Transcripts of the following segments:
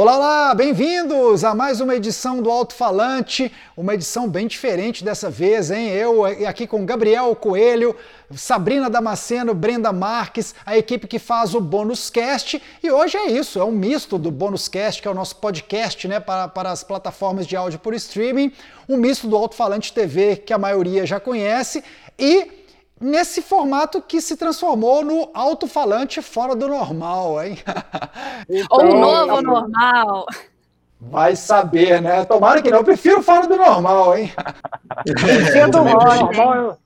Olá, olá, bem-vindos a mais uma edição do Alto Falante, uma edição bem diferente dessa vez, hein? Eu aqui com Gabriel Coelho, Sabrina Damasceno, Brenda Marques, a equipe que faz o Bônus Cast, e hoje é isso, é um misto do Bônus Cast, que é o nosso podcast, né, para, para as plataformas de áudio por streaming, um misto do Alto Falante TV, que a maioria já conhece, e nesse formato que se transformou no alto-falante fora do normal, hein? Então, Ou novo normal. Vai saber, né? Tomara que não. Eu prefiro fora do normal, hein? Prefiro do normal.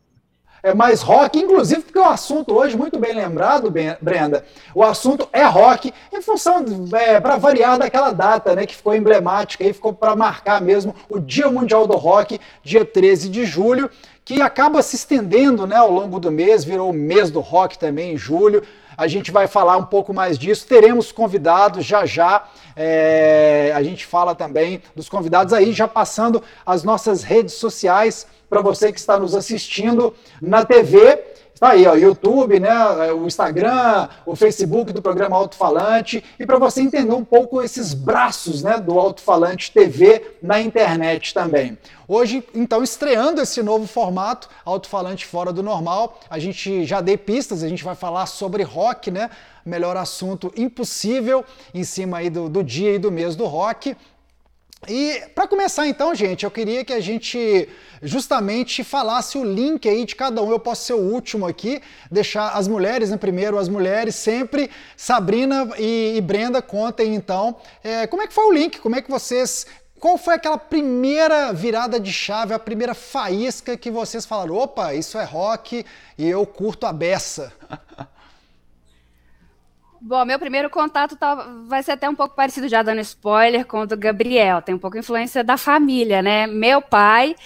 É mais rock, inclusive porque o assunto hoje, muito bem lembrado, Brenda, o assunto é rock, em função, é, para variar daquela data, né, que ficou emblemática e ficou para marcar mesmo o Dia Mundial do Rock, dia 13 de julho que acaba se estendendo né, ao longo do mês, virou o mês do rock também em julho. A gente vai falar um pouco mais disso. Teremos convidados já já. É, a gente fala também dos convidados aí, já passando as nossas redes sociais para você que está nos assistindo na TV Tá aí, ó, YouTube, né, o Instagram, o Facebook do programa Alto Falante, e para você entender um pouco esses braços né, do Alto Falante TV na internet também. Hoje, então, estreando esse novo formato, Alto Falante Fora do Normal, a gente já dei pistas, a gente vai falar sobre rock, né? Melhor assunto impossível, em cima aí do, do dia e do mês do rock. E para começar então, gente, eu queria que a gente justamente falasse o link aí de cada um. Eu posso ser o último aqui, deixar as mulheres, né, primeiro as mulheres, sempre. Sabrina e, e Brenda, contem então é, como é que foi o link, como é que vocês qual foi aquela primeira virada de chave, a primeira faísca que vocês falaram: opa, isso é rock e eu curto a beça? Bom, meu primeiro contato tá, vai ser até um pouco parecido, já dando spoiler, com o do Gabriel. Tem um pouco influência da família, né? Meu pai,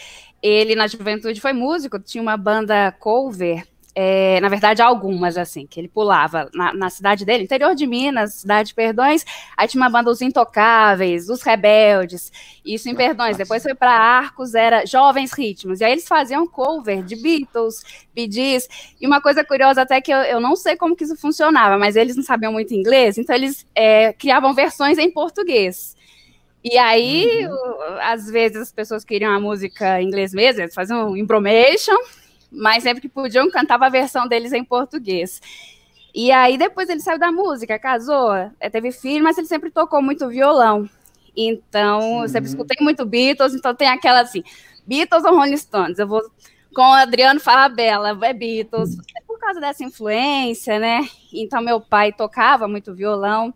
ele na juventude foi músico, tinha uma banda cover é, na verdade, algumas, assim, que ele pulava na, na, cidade dele, interior de Minas, cidade de Perdões, aí tinha uma banda Os Intocáveis, Os Rebeldes, isso em Perdões, depois foi para Arcos, era Jovens Ritmos, e aí eles faziam cover de Beatles, Gees, e uma coisa curiosa até que eu, eu não sei como que isso funcionava, mas eles não sabiam muito inglês, então eles é, criavam versões em português. E aí, uhum. às vezes as pessoas queriam a música em inglês mesmo, eles faziam um embromation, mas sempre que podiam, cantava a versão deles em português. E aí depois ele saiu da música, casou, é, teve filho, mas ele sempre tocou muito violão. Então, eu sempre escutei muito Beatles, então tem aquela assim, Beatles ou Rolling Stones? Eu vou com o Adriano Falabella, é Beatles, é por causa dessa influência, né? Então, meu pai tocava muito violão,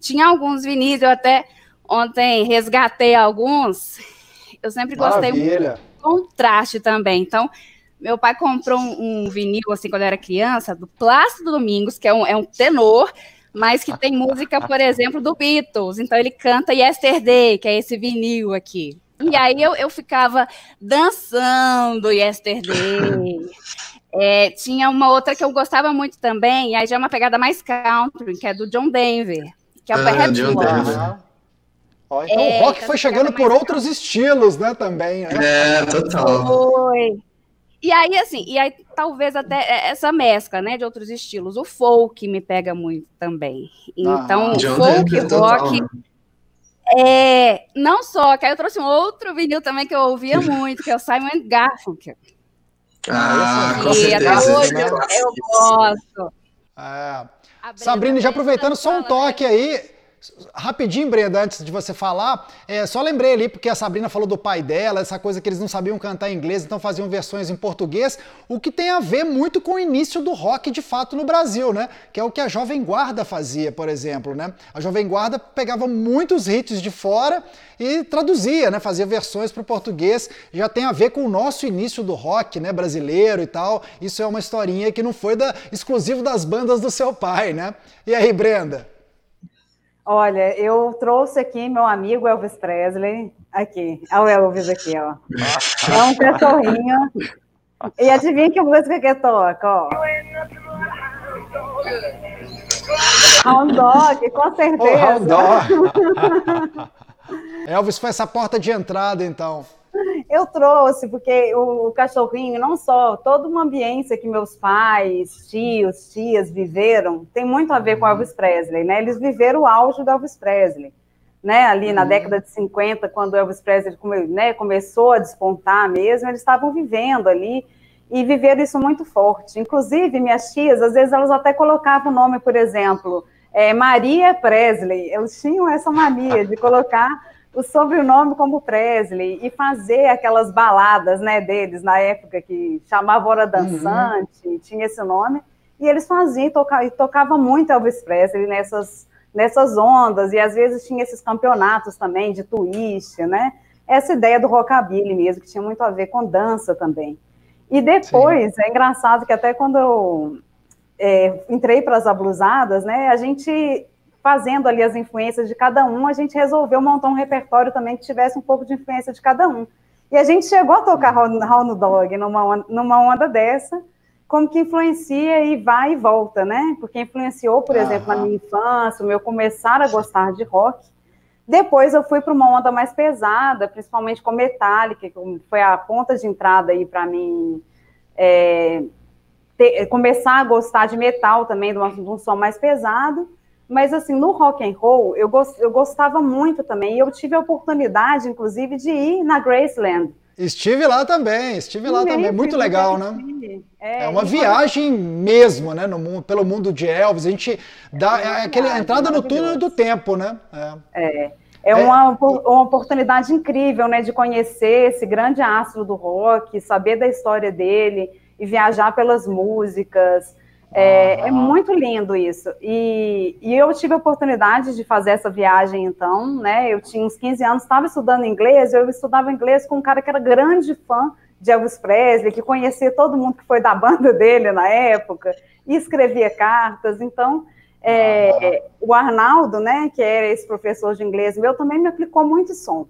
tinha alguns vinis, eu até ontem resgatei alguns, eu sempre gostei Maravilha. muito do contraste também, então meu pai comprou um, um, vinil, assim, quando eu era criança, do Plácido Domingos, que é um, é um tenor, mas que tem música, por exemplo, do Beatles. Então ele canta Yesterday, que é esse vinil aqui. E aí eu, eu ficava dançando Yesterday. É, tinha uma outra que eu gostava muito também, e aí já é uma pegada mais country, que é do John Denver, que é o ah, John Denver. Ó, então é, o rock foi chegando por outros estilos, né, também. Né? É, total. Foi. E aí, assim, e aí talvez até essa mescla, né, de outros estilos. O folk me pega muito também. Então, ah, folk, rock. Total. É, não só, que aí eu trouxe um outro vinil também que eu ouvia muito, que é o Simon Garfunkel. Ah, com e certeza. até hoje eu, eu gosto. É. Sabrina, já aproveitando só um toque aí, Rapidinho, Brenda, antes de você falar, é, só lembrei ali, porque a Sabrina falou do pai dela, essa coisa que eles não sabiam cantar em inglês, então faziam versões em português, o que tem a ver muito com o início do rock de fato no Brasil, né? Que é o que a Jovem Guarda fazia, por exemplo, né? A Jovem Guarda pegava muitos hits de fora e traduzia, né? Fazia versões para o português, já tem a ver com o nosso início do rock, né? Brasileiro e tal. Isso é uma historinha que não foi da, exclusivo das bandas do seu pai, né? E aí, Brenda? Olha, eu trouxe aqui meu amigo Elvis Presley. Aqui, olha o Elvis aqui, ó. É um cachorrinho. E adivinha que música que toca, ó. Hound Dog, com certeza. Oh. Elvis foi essa porta de entrada, então. Eu trouxe, porque o, o, cachorrinho, não só, toda uma ambiência que meus pais, tios, tias viveram, tem muito a ver com Elvis Presley, né? Eles viveram o auge do Elvis Presley. né, ali na uhum. década de 50, quando Elvis Presley né, começou a despontar mesmo, eles estavam vivendo ali e viveram isso muito forte. Inclusive, minhas tias, às vezes elas até colocavam o nome, por exemplo, é, Maria Presley. Eles tinham essa mania de colocar o sobrenome como Presley e fazer aquelas baladas né, deles na época que chamava Hora Dançante, uhum. tinha esse nome, e eles faziam e tocavam, tocava muito Elvis Presley nessas, nessas ondas, e às vezes tinha esses campeonatos também de twist, né? Essa ideia do rockabilly mesmo, que tinha muito a ver com dança também. E depois, Sim. é engraçado que até quando eu é, entrei para as ablusadas, né, a gente fazendo ali as influências de cada um, a gente resolveu montar um repertório também que tivesse um pouco de influência de cada um. E a gente chegou a tocar no Dog numa, numa onda dessa, como que influencia e vai e volta, né? Porque influenciou, por exemplo, na minha infância, o meu começar a gostar de rock. Depois eu fui para uma onda mais pesada, principalmente com Metallica, que foi a ponta de entrada aí para mim é, ter, começar a gostar de metal também, de, uma, de, um som mais pesado. Mas assim, no rock and roll, eu, gost, eu gostava muito também. E eu tive a oportunidade, inclusive, de ir na Graceland. Estive lá também, estive lá também, muito legal, né? É, é uma viagem mesmo, né, no mundo, pelo mundo de Elvis. A gente dá é, é aquele entrada no túnel do tempo, né? É. é. É, uma, uma oportunidade incrível, né, de conhecer esse grande astro do rock, saber da história dele e viajar pelas músicas. É, é, muito lindo isso. E, e, eu tive a oportunidade de fazer essa viagem, então, né? Eu tinha uns 15 anos, estava estudando inglês, eu estudava inglês com um cara que era grande fã de Elvis Presley, que conhecia todo mundo que foi da banda dele na época, e escrevia cartas. Então, é, o Arnaldo, né, que era esse professor de inglês meu, também me aplicou muito som.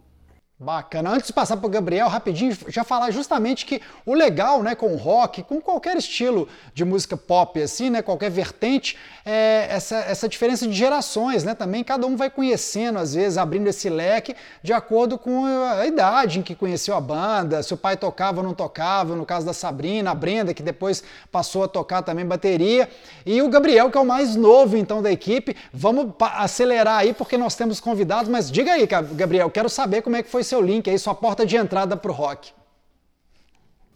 Bacana. Antes de passar para o Gabriel, rapidinho, já falar justamente que o legal, né, com rock, com qualquer estilo de música pop, assim, né, qualquer vertente, é essa, essa diferença de gerações, né, também cada um vai conhecendo, às vezes, abrindo esse leque de acordo com a idade em que conheceu a banda, se o pai tocava ou não tocava, no caso da Sabrina, a Brenda, que depois passou a tocar também bateria, e o Gabriel, que é o mais novo, então, da equipe. Vamos acelerar aí, porque nós temos convidados, mas diga aí, Gabriel, quero saber como é que foi seu link aí, sua porta de entrada pro rock.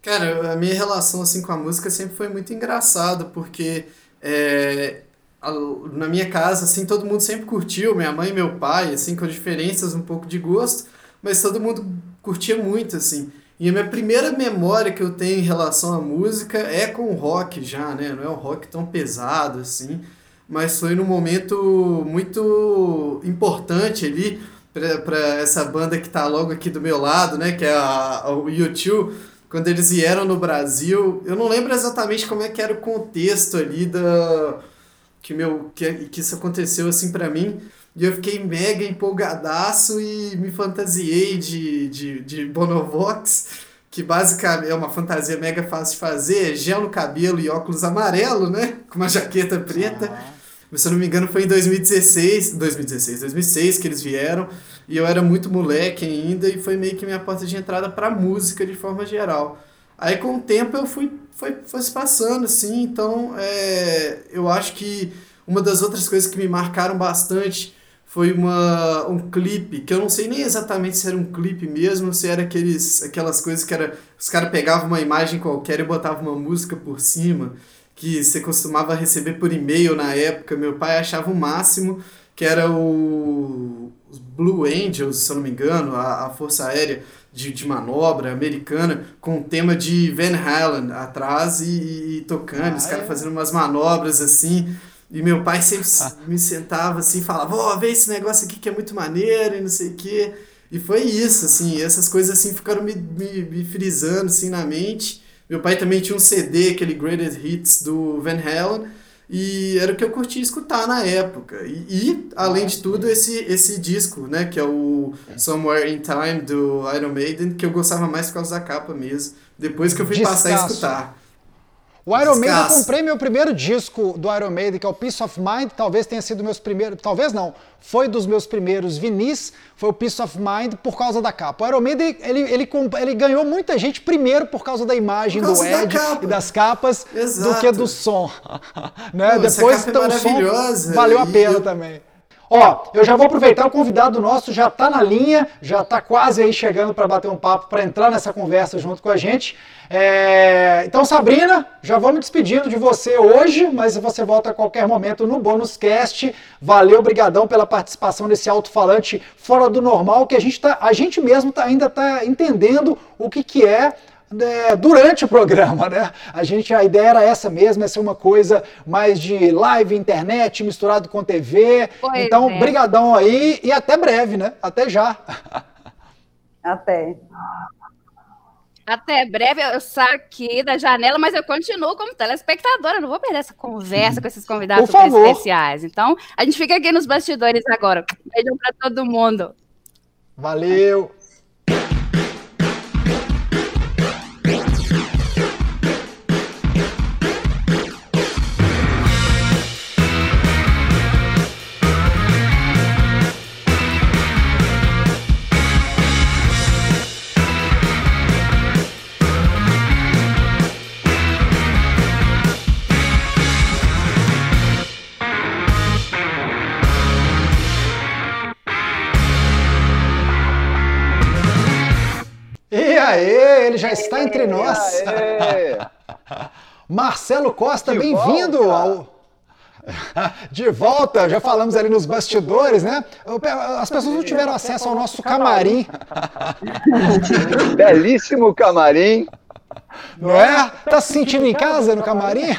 Cara, a minha relação assim com a música sempre foi muito engraçada, porque é, na minha casa, assim, todo mundo sempre curtiu, minha mãe e meu pai, assim, com diferenças um pouco de gosto, mas todo mundo curtia muito, assim. E a minha primeira memória que eu tenho em relação à música é com o rock já, né? Não é um rock tão pesado, assim, mas foi num momento muito importante ali, para essa banda que tá logo aqui do meu lado, né? Que é a, o YouTube. Quando eles vieram no Brasil, eu não lembro exatamente como é que era o contexto ali da que meu que, que isso aconteceu assim para mim. E eu fiquei mega empolgadaço e me fantasiei de, de, de Bonovox, que basicamente é uma fantasia mega fácil de fazer, gel no cabelo e óculos amarelo, né? Com uma jaqueta preta. Se eu não me engano, foi em 2016, 2016, 2006 que eles vieram, e eu era muito moleque ainda, e foi meio que minha porta de entrada para música de forma geral. Aí com o tempo eu fui, foi, foi se passando, assim, então é, eu acho que uma das outras coisas que me marcaram bastante foi uma, um clipe, que eu não sei nem exatamente se era um clipe mesmo, se era aqueles, aquelas coisas que era, os caras pegavam uma imagem qualquer e botavam uma música por cima que você costumava receber por e-mail na época. Meu pai achava o máximo, que era o os Blue Angels, se eu não me engano, a, a Força Aérea de, de Manobra americana, com o tema de Van Halen atrás e, e tocando, ah, os caras é? fazendo umas manobras assim. E meu pai sempre me sentava assim e falava, ó, oh, vê esse negócio aqui que é muito maneiro e não sei o quê. E foi isso, assim, essas coisas assim ficaram me, me, me frisando assim na mente. Meu pai também tinha um CD, aquele Greatest Hits do Van Halen, e era o que eu curtia escutar na época. E, e além de tudo, esse, esse disco, né, que é o Somewhere in Time do Iron Maiden, que eu gostava mais por causa da capa mesmo, depois que eu fui Descasso. passar a escutar. O Iron Maiden, eu comprei meu primeiro disco do Iron Maiden, que é o Peace of Mind, talvez tenha sido meus primeiros, talvez não, foi dos meus primeiros vinis, foi o Peace of Mind por causa da capa. O Iron Maiden, ele, ele, ele ganhou muita gente primeiro por causa da imagem causa do Ed e das capas, Exato. do que do som. né? Depois então, o som valeu a pena eu... também. Ó, eu já vou aproveitar, o convidado nosso já está na linha, já está quase aí chegando para bater um papo, para entrar nessa conversa junto com a gente. É... Então, Sabrina, já vou me despedindo de você hoje, mas você volta a qualquer momento no Bônus Cast. Valeu, brigadão pela participação desse alto-falante fora do normal, que a gente, tá, a gente mesmo tá, ainda está entendendo o que, que é é, durante o programa, né? A gente, a ideia era essa mesmo, é ser uma coisa mais de live, internet, misturado com TV. Pois então, é. brigadão aí e até breve, né? Até já. Até. Até breve, eu saio aqui da janela, mas eu continuo como telespectadora. Não vou perder essa conversa com esses convidados especiais. Então, a gente fica aqui nos bastidores agora. Beijão para todo mundo. Valeu. Ele já está entre nós. Marcelo Costa, bem-vindo ao. De volta, já falamos ali nos bastidores, né? As pessoas não tiveram acesso ao nosso camarim. Belíssimo camarim. Não é? Tá se sentindo em casa no camarim?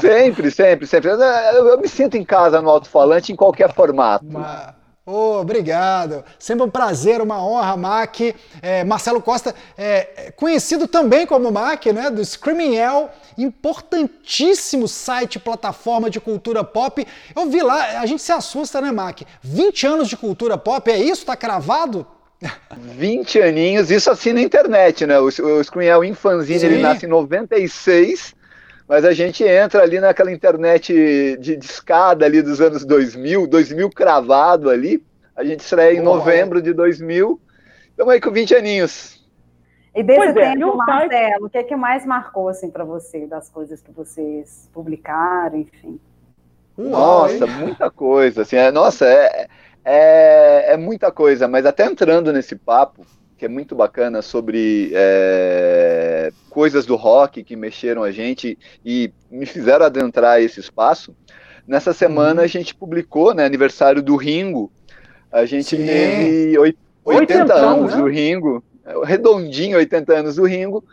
Sempre, sempre, sempre. Eu, eu me sinto em casa no alto-falante em qualquer formato. Mas... Oh, obrigado. Sempre um prazer, uma honra, Mac. É, Marcelo Costa, é, conhecido também como Mac, né, do Screaming L, importantíssimo site, plataforma de cultura pop. Eu vi lá, a gente se assusta, né, Mac? 20 anos de cultura pop, é isso? Tá cravado? 20 aninhos, isso assim na internet, né? O, o Screaming L Infanzine, ele nasce em 96 mas a gente entra ali naquela internet de, escada ali dos anos 2000, 2000 cravado ali, a gente estreia em novembro de 2000, estamos aí com 20 aninhos. E desse pois é, tempo, é, Marcelo, o que é que mais marcou assim para você, das coisas que vocês publicaram, enfim? Nossa, muita coisa, assim, é, nossa, é, é, é muita coisa, mas até entrando nesse papo, que é muito bacana sobre é, coisas do rock que mexeram a gente e me fizeram adentrar esse espaço. Nessa semana uhum. a gente publicou, né, aniversário do Ringo. A gente Sim. teve 80, 80 anos né? do Ringo, redondinho 80 anos do Ringo.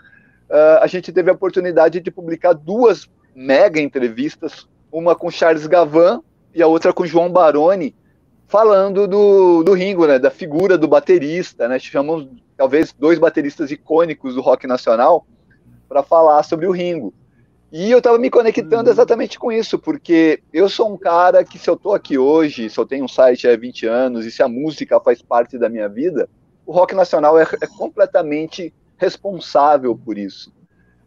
Uh, a gente teve a oportunidade de publicar duas mega entrevistas, uma com Charles Gavan e a outra com João Baroni, falando do, do Ringo, né, da figura do baterista, né, chamamos talvez dois bateristas icônicos do rock nacional para falar sobre o Ringo. E eu estava me conectando uhum. exatamente com isso, porque eu sou um cara que se eu estou aqui hoje, se eu tenho um site há 20 anos e se a música faz parte da minha vida, o rock nacional é, é completamente responsável por isso.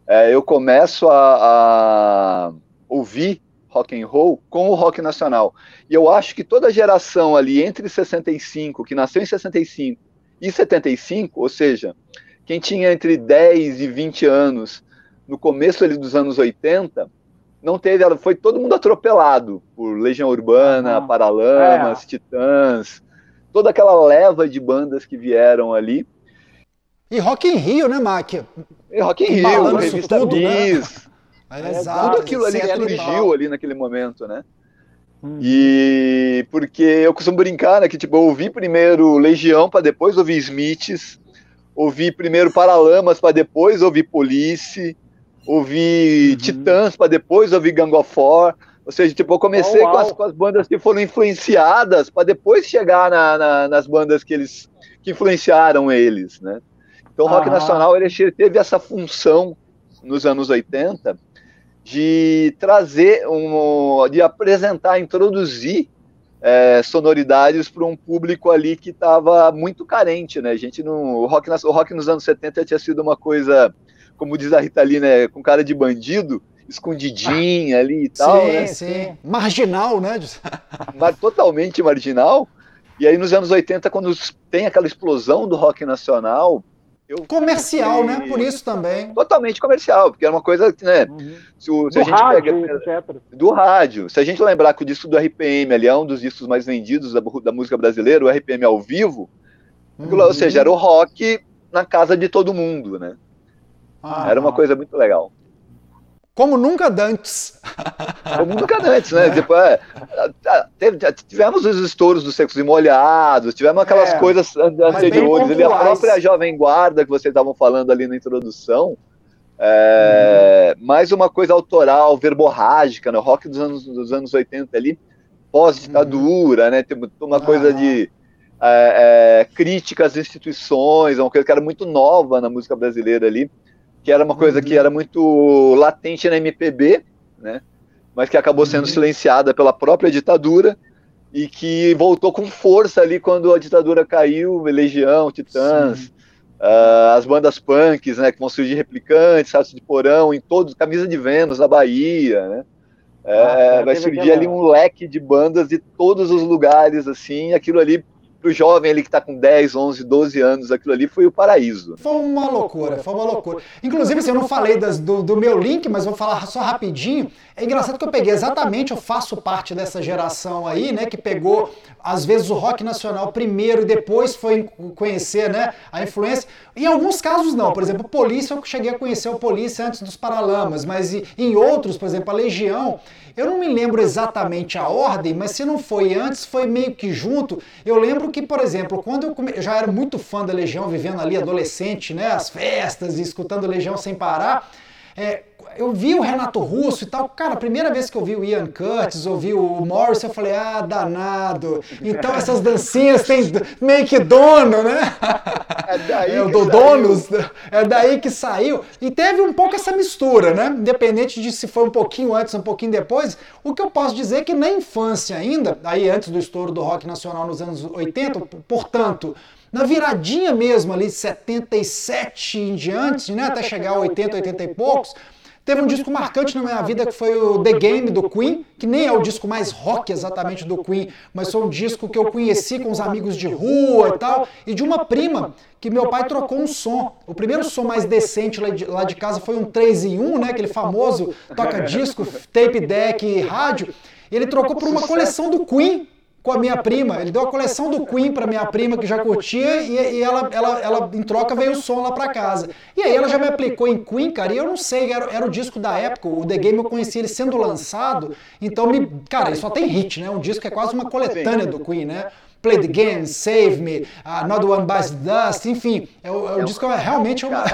É, eu começo a, a ouvir rock and roll com o rock nacional. E eu acho que toda geração ali entre 65, que nasceu em 65 e 75, ou seja, quem tinha entre 10 e 20 anos no começo ali dos anos 80, não teve, foi todo mundo atropelado por Legião Urbana, uhum. Paralamas, é. Titãs, toda aquela leva de bandas que vieram ali. E Rock in Rio, né, Mac? E Rock in Rio, Revista tudo, Bis, né? É, exato, tudo aquilo ali surgiu ali naquele momento, né? Hum. E porque eu costumo brincar, né, que tipo, eu ouvi primeiro Legião para depois ouvir Smiths, ouvi primeiro Paralamas para depois ouvir Police, ouvi uhum. Titãs para depois ouvir Gang of Four. Ou seja, tipo, eu comecei oh, com, as, com, as, bandas que foram influenciadas para depois chegar na, na, nas bandas que eles que influenciaram eles, né? Então o rock nacional ele teve essa função nos anos 80 de trazer, um, de apresentar, introduzir é, sonoridades para um público ali que estava muito carente, né? A gente não, o rock, o rock nos anos 70 tinha sido uma coisa, como diz a Rita Lee, né, com cara de bandido, escondidinha ali e tal, sim, né? Sim, marginal, né? Mas totalmente marginal. E aí nos anos 80, quando tem aquela explosão do rock nacional, Eu comercial, né? Por isso também. Totalmente comercial, porque era uma coisa, né? Uhum. Se, o, se a gente rádio, pega. Etc. Do rádio. Se a gente lembrar que o disco do RPM ali é um dos discos mais vendidos da, da música brasileira, o RPM ao vivo, uhum. ou seja, era o rock na casa de todo mundo, né? Ah, era uma coisa muito legal. Como nunca dantes. Como nunca dantes, né? É. Tipo, é, tivemos os estouros dos secos e molhados, tivemos aquelas é, coisas anteriores. Ali, a própria Jovem Guarda que vocês estavam falando ali na introdução. É, uhum. Mais uma coisa autoral, verborrágica, no né? rock dos anos, dos anos 80 ali, pós-ditadura, uhum. né? Tem uma coisa de é, é, crítica às instituições, uma coisa que era muito nova na música brasileira ali que era uma coisa que uhum. era muito latente na MPB, né? Mas que acabou sendo uhum. silenciada pela própria ditadura e que voltou com força ali quando a ditadura caiu, Legião, Titãs, uh, as bandas punks, né, que vão surgir replicantes, Ratos de Porão, em todos, Camisa de Vênus na Bahia, né? É, ah, vai surgir ali um leque de bandas de todos os lugares, assim, aquilo ali pro jovem ali que está com 10, 11, 12 anos, aquilo ali foi o paraíso. Foi uma loucura, foi uma loucura. Inclusive, assim, eu não falei das, do, do, meu link, mas vou falar só rapidinho. É engraçado que eu peguei exatamente, eu faço parte dessa geração aí, né, que pegou, às vezes, o rock nacional primeiro e depois foi conhecer, né, a influência. Em alguns casos, não. Por exemplo, Polícia, eu cheguei a conhecer o Polícia antes dos Paralamas, mas em outros, por exemplo, a Legião, eu não me lembro exatamente a ordem, mas se não foi antes, foi meio que junto. Eu lembro que, por exemplo, quando eu, come... eu já era muito fã da Legião, vivendo ali adolescente, né, as festas e escutando Legião sem parar, é, eu vi o Renato Russo e tal. Cara, a primeira vez que eu vi o Ian Curtis, ouvi o Morris, eu falei, ah, danado. Então essas dancinhas tem meio que dono, né? É daí é, do donos, é daí que saiu. E teve um pouco essa mistura, né? Independente de se foi um pouquinho antes, um pouquinho depois. O que eu posso dizer é que na infância ainda, aí antes do estouro do rock nacional nos anos 80, portanto, na viradinha mesmo ali, 77 em diante, né, até chegar a 80, 80 e poucos, Teve um disco marcante na minha vida que foi o The Game do Queen, que nem é o disco mais rock exatamente do Queen, mas foi um disco que eu conheci com os amigos de rua e tal, e de uma prima que meu pai trocou um som. O primeiro som mais decente lá de, lá de casa foi um 3 em 1, né, aquele famoso toca-disco, tape deck e rádio. Ele trocou por uma coleção do Queen, com a minha prima. Ele deu a coleção do Queen para minha prima que já curtia e, e, ela, ela, ela, em troca, veio o som lá para casa. E aí ela já me aplicou em Queen, cara, e eu não sei, era, era o disco da época, o The Game eu conheci ele sendo lançado, então me. Cara, ele só tem hit, né? Um disco que é quase uma coletânea do Queen, né? Play the Game, Save Me, Another One Bites the Dust, enfim, é o, é o disco é realmente uma,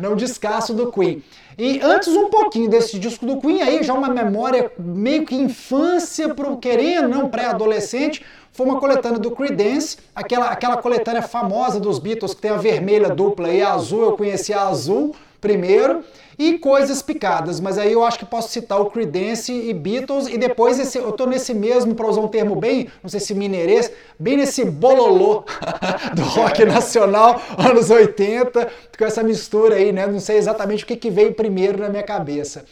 não um descasso do Queen. E antes um pouquinho desse disco do Queen, aí já uma memória meio que infância, pro, querendo, não pré-adolescente, foi uma coletânea do Creedence, aquela, aquela coletânea famosa dos Beatles que tem a vermelha dupla e a azul, eu conheci a azul primeiro, e coisas picadas, mas aí eu acho que posso citar o Creedence e Beatles, e depois esse, eu tô nesse mesmo, para usar um termo bem, não sei se mineirês, bem nesse bololô do rock nacional, anos 80, com essa mistura aí, né? Não sei exatamente o que, que veio primeiro na minha cabeça.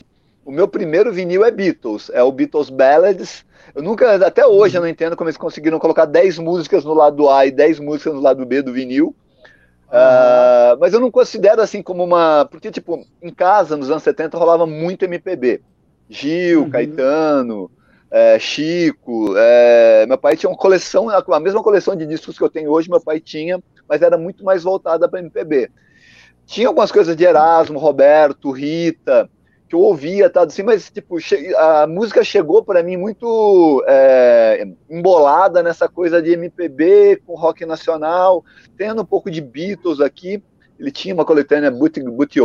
O meu primeiro vinil é Beatles, é o Beatles Ballads. Eu nunca, até hoje, eu não entendo como eles conseguiram colocar 10 músicas no lado A e 10 músicas no lado B do vinil. Uh, mas eu não considero assim como uma. Porque, tipo, em casa, nos anos 70, rolava muito MPB. Gil, uhum. Caetano, é, Chico. É, meu pai tinha uma coleção, a mesma coleção de discos que eu tenho hoje, meu pai tinha, mas era muito mais voltada para MPB. Tinha algumas coisas de Erasmo, Roberto, Rita que eu ouvia, tá, assim, mas tipo, a música chegou para mim muito é, embolada nessa coisa de MPB com rock nacional, tendo um pouco de Beatles aqui. Ele tinha uma coletânea Booty, Booty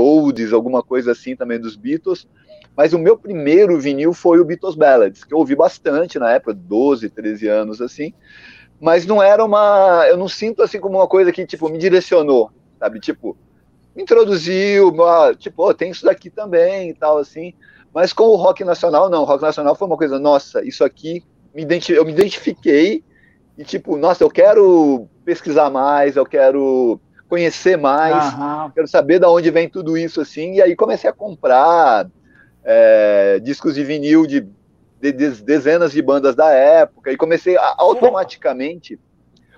alguma coisa assim também dos Beatles. Mas o meu primeiro vinil foi o Beatles Ballads, que eu ouvi bastante na época, 12, 13 anos assim. Mas não era uma, eu não sinto assim como uma coisa que tipo me direcionou, sabe? Tipo, introduziu, tipo, oh, tem isso daqui também e tal, assim. Mas com o rock nacional, não. O rock nacional foi uma coisa, nossa, isso aqui, me eu me identifiquei e, tipo, nossa, eu quero pesquisar mais, eu quero conhecer mais, uhum. quero saber de onde vem tudo isso, assim. E aí comecei a comprar é, discos de vinil de, de, de, dezenas de bandas da época e comecei a, automaticamente.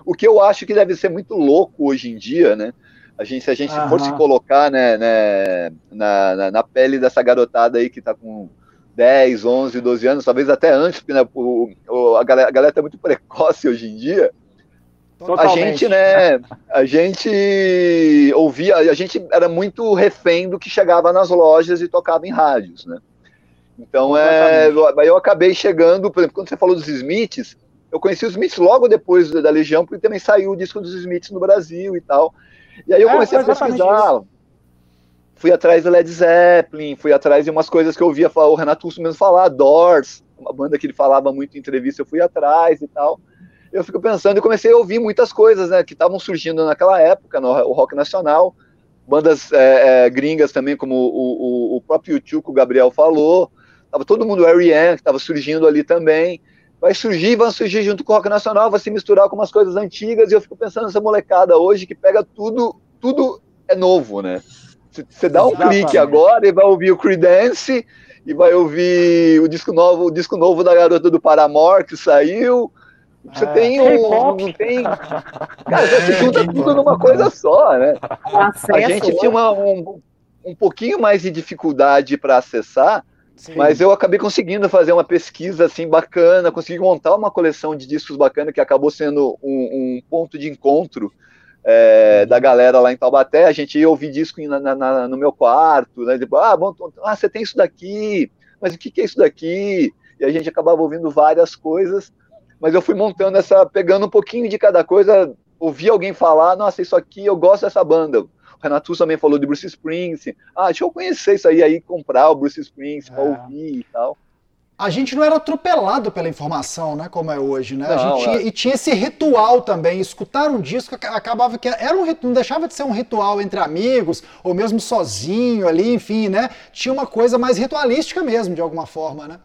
O que eu acho que deve ser muito louco hoje em dia, né? A gente, se a gente for se colocar né, né na, na, na, pele dessa garotada aí que está com 10, 11, 12 anos, talvez até antes, porque né, o, o, a galera, a galera tá muito precoce hoje em dia. Totalmente. A gente, né, a gente ouvia, a gente era muito refém do que chegava nas lojas e tocava em rádios, né? Então, é, eu acabei chegando, por exemplo, quando você falou dos Smiths, eu conheci os Smiths logo depois da Legião, porque também saiu o disco dos Smiths no Brasil e tal. E aí eu é, comecei a pesquisar, isso. fui atrás do Led Zeppelin, fui atrás de umas coisas que eu ouvia o Renato Russo mesmo falar, Doors, uma banda que ele falava muito em entrevista, eu fui atrás e tal. Eu fico pensando e comecei a ouvir muitas coisas, né, que estavam surgindo naquela época, no o rock nacional, bandas é, é, gringas também, como o, o, o próprio YouTube que o Gabriel falou, tava todo mundo, R.E.M., que estava surgindo ali também, vai surgir, vai surgir junto com o rock nacional, vai se misturar com umas coisas antigas, e eu fico pensando nessa molecada hoje que pega tudo, tudo é novo, né? Você dá um Exatamente. clique agora e vai ouvir o Creedence, e vai ouvir o disco novo, o disco novo da garota do Paramore que saiu. Você é, tem um. Não tem. Cara, você junta tudo numa coisa só, né? a gente tinha uma, um, um pouquinho mais de dificuldade para acessar, Sim. Mas eu acabei conseguindo fazer uma pesquisa assim bacana, consegui montar uma coleção de discos bacana que acabou sendo um, um ponto de encontro é, da galera lá em Taubaté. A gente ia ouvir disco na, na, no meu quarto, né? Tipo, ah, bom, ah, você tem isso daqui, mas o que, que é isso daqui? E a gente acabava ouvindo várias coisas, mas eu fui montando essa, pegando um pouquinho de cada coisa, ouvi alguém falar, nossa, isso aqui, eu gosto dessa banda Renato também falou de Bruce Springsteen. Ah, deixa eu conhecer isso aí, aí comprar o Bruce Springsteen, é. ouvir e tal. A gente não era atropelado pela informação, né, como é hoje, né? Não, a gente tinha, é. E tinha esse ritual também. Escutar um disco acabava que era um não deixava de ser um ritual entre amigos ou mesmo sozinho ali, enfim, né? Tinha uma coisa mais ritualística mesmo, de alguma forma, né?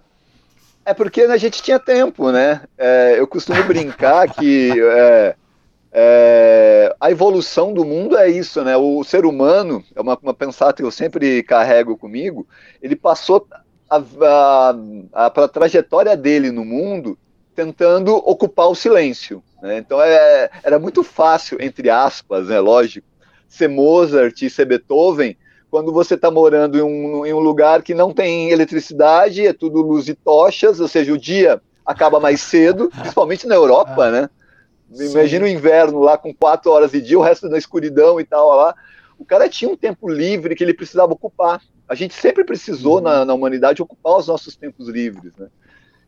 É porque a gente tinha tempo, né? É, eu costumo brincar que é, é, a evolução do mundo é isso, né? O ser humano, é uma, uma pensata que eu sempre carrego comigo, ele passou a, a, a, a trajetória dele no mundo tentando ocupar o silêncio. Né? Então é, era muito fácil, entre aspas, né, lógico, ser Mozart e ser Beethoven quando você está morando em um, em um lugar que não tem eletricidade, é tudo luz e tochas, ou seja, o dia acaba mais cedo, principalmente na Europa, né? Imagina o inverno lá com quatro horas de dia, o resto na escuridão e tal lá. O cara tinha um tempo livre que ele precisava ocupar. A gente sempre precisou uhum. na, na, humanidade ocupar os nossos tempos livres, né?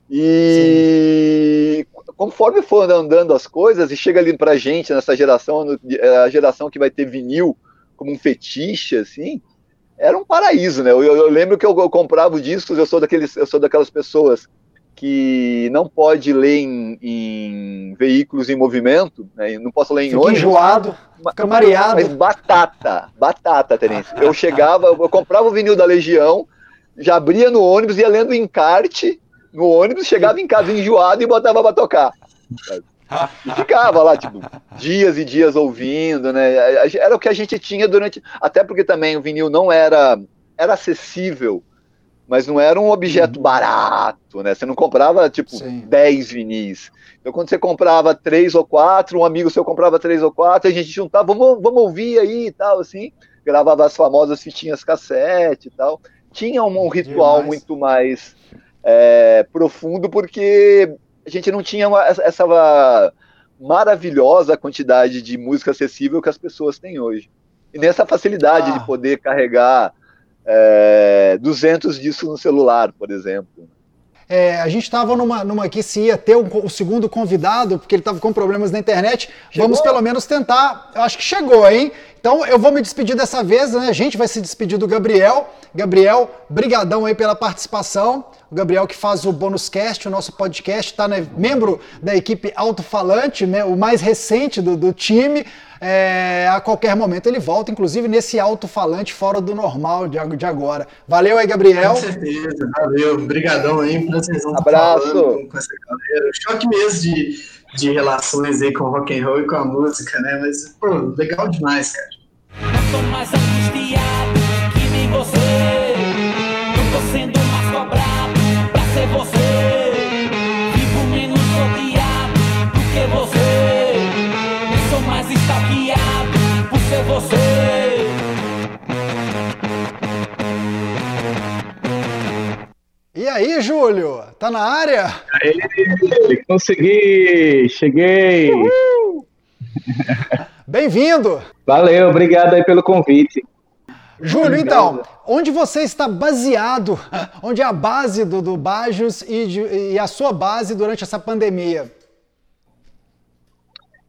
E Sim. conforme for andando as coisas e chega ali pra gente nessa geração, é a geração que vai ter vinil como um fetiche, assim, era um paraíso, né? Eu, eu lembro que eu, eu comprava discos, eu sou daqueles, eu sou daquelas pessoas que não pode ler em, em veículos em movimento, né? não posso ler em fica ônibus. enjoado, fica mareado. Mas batata, batata, Terence. Eu chegava, eu comprava o vinil da Legião, já abria no ônibus, ia lendo encarte no ônibus, chegava em casa enjoado e botava para tocar. E ficava lá, tipo, dias e dias ouvindo, né? Era o que a gente tinha durante. Até porque também o vinil não era, era acessível mas não era um objeto uhum. barato, né? Você não comprava, tipo, Sim. 10 vinis. Então, quando você comprava três ou quatro, um amigo seu comprava três ou quatro, a gente juntava, vamos, vamos ouvir aí e tal, assim. Gravava as famosas fitinhas cassete e tal. Tinha um, um ritual Demais. muito mais é, profundo, porque a gente não tinha uma, essa maravilhosa quantidade de música acessível que as pessoas têm hoje. E nessa facilidade ah. de poder carregar é, 200 disso no celular, por exemplo. É, a gente estava numa, numa que se ia ter um, o segundo convidado, porque ele estava com problemas na internet. Chegou? Vamos pelo menos tentar. Eu acho que chegou, hein? Então eu vou me despedir dessa vez, né? A gente vai se despedir do Gabriel. Gabriel, brigadão aí pela participação. O Gabriel que faz o Bônus Cast, o nosso podcast, está né, membro da equipe Alto Falante, né, o mais recente do, do time. É, a qualquer momento ele volta, inclusive nesse alto-falante fora do normal de, de agora. Valeu aí, Gabriel. Com certeza, valeu. Obrigadão aí. Abraço. Com essa galera. Choque mesmo de, de relações aí com o rock and roll e com a música, né? Mas, pô, legal demais, cara. Não sou mais angustiado que nem você. Aí, Júlio? Tá na área? Aí, consegui! Cheguei! Bem-vindo! Valeu, obrigado aí pelo convite. Júlio, então, onde você está baseado? Onde é a base do, do Bajos e, de, e a sua base durante essa pandemia?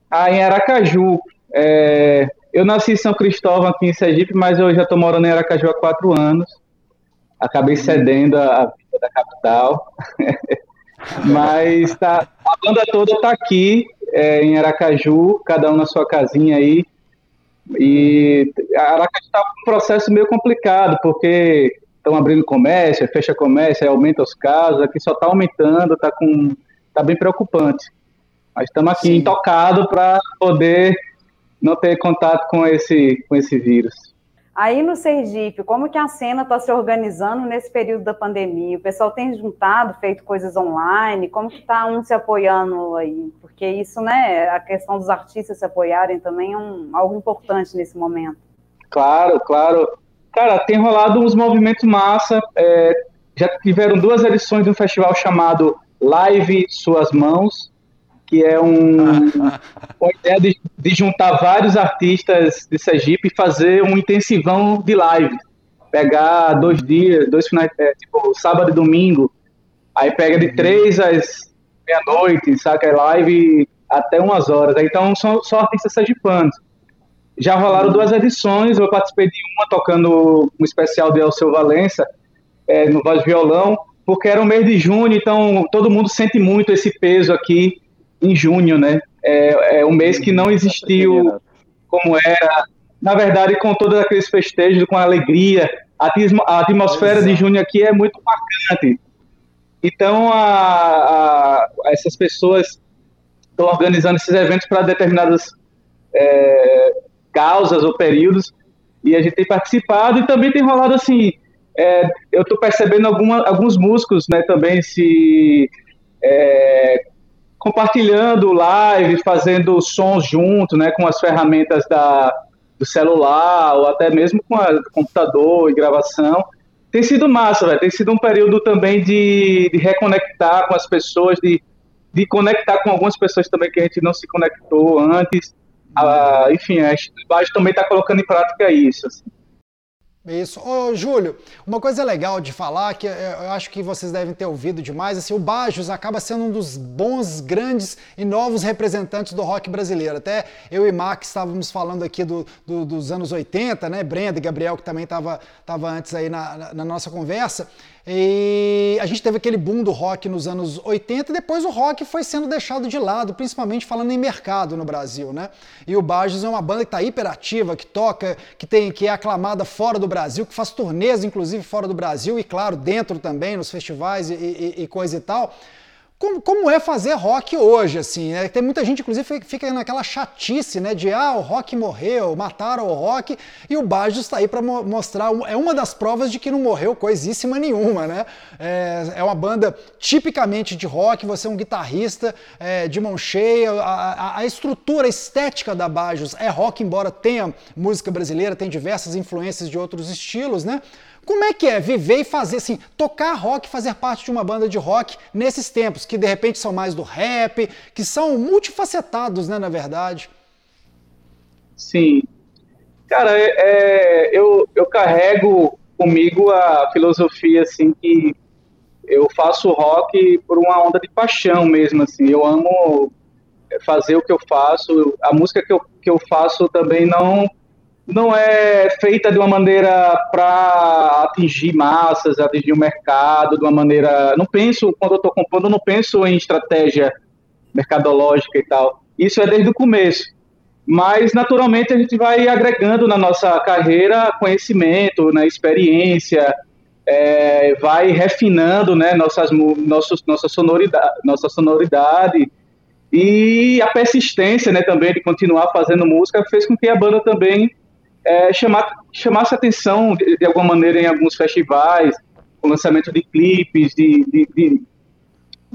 Ah, em Aracaju. É, eu nasci em São Cristóvão, aqui em Sergipe, mas eu já estou morando em Aracaju há quatro anos. Acabei cedendo a, da capital. mas tá, a banda toda está aqui, é, em Aracaju, cada um na sua casinha aí. E Aracaju está um processo meio complicado, porque estão abrindo comércio, fecha comércio, aumenta os casos, aqui só está aumentando, está com, tá bem preocupante. Mas estamos aqui intocados para poder não ter contato com esse, com esse vírus. Aí no Sergipe, como que a cena está se organizando nesse período da pandemia? O pessoal tem juntado, feito coisas online? Como que está um se apoiando aí? Porque isso, né, a questão dos artistas se apoiarem também é um, algo importante nesse momento. Claro, claro. Cara, tem rolado uns movimentos massa. É, já tiveram duas edições de um festival chamado Live Suas Mãos, que é um, uma ideia de, de, juntar vários artistas de Sergipe e fazer um intensivão de live. Pegar dois dias, dois finais, é, tipo sábado e domingo, aí pega de três às meia-noite, saca? É live até umas horas. Então são só artistas sergipanos. Já rolaram duas edições, eu participei de uma tocando um especial de Alceu Valença, é, no voz violão, porque era o mês de junho, então todo mundo sente muito esse peso aqui em junho, né? É, é um mês que não existiu como era. Na verdade, com todos aqueles festejos, com a alegria, a, a atmosfera de junho aqui é muito marcante. Então, a, a, essas pessoas estão organizando esses eventos para determinadas é, causas ou períodos, e a gente tem participado e também tem rolado assim. É, eu estou percebendo alguma, alguns músicos né, também se é, compartilhando live, fazendo sons junto, né, com as ferramentas da, do celular ou até mesmo com o computador e gravação. Tem sido massa, véio. tem sido um período também de, de reconectar com as pessoas, de, de conectar com algumas pessoas também que a gente não se conectou antes. Ah, enfim, a Baixo também está colocando em prática isso. Assim. Isso. Ô, Júlio, uma coisa legal de falar, que eu acho que vocês devem ter ouvido demais, assim, o Bajos acaba sendo um dos bons, grandes e novos representantes do rock brasileiro. Até eu e Max estávamos falando aqui do, do, dos anos 80, né? Brenda e Gabriel, que também estava tava antes aí na, na, na nossa conversa. E a gente teve aquele boom do rock nos anos 80 e depois o rock foi sendo deixado de lado, principalmente falando em mercado no Brasil, né? E o Bajos é uma banda que está hiperativa, que toca, que tem que é aclamada fora do Brasil, que faz turnês inclusive fora do Brasil e claro, dentro também nos festivais e, e, e coisa e tal. Como, como, é fazer rock hoje, assim, né? Tem muita gente, inclusive, fica naquela chatice, né? De, ah, o rock morreu, mataram o rock, e o Bajos está aí para mo mostrar, é uma das provas de que não morreu coisíssima nenhuma, né? É, é uma banda tipicamente de rock, você é um guitarrista é, de mão cheia, a, a, a, estrutura estética da Bajos é rock, embora tenha música brasileira, tem diversas influências de outros estilos, né? Como é que é viver e fazer assim, tocar rock, fazer parte de uma banda de rock nesses tempos, que de repente são mais do rap, que são multifacetados, né, na verdade? Sim. Cara, é, é, eu, eu carrego comigo a filosofia, assim, que eu faço rock por uma onda de paixão mesmo, assim, eu amo fazer o que eu faço, a música que eu, que eu faço também não não é feita de uma maneira para atingir massas, atingir o mercado, de uma maneira. Não penso, quando eu estou compondo, não penso em estratégia mercadológica e tal. Isso é desde o começo. Mas, naturalmente, a gente vai agregando na nossa carreira conhecimento, né, experiência, é, vai refinando né, nossas, nossos, nossa, sonoridade, nossa sonoridade. E a persistência né, também de continuar fazendo música fez com que a banda também é, chamar, chamasse atenção de, de, alguma maneira em alguns festivais, o lançamento de clipes, de, de,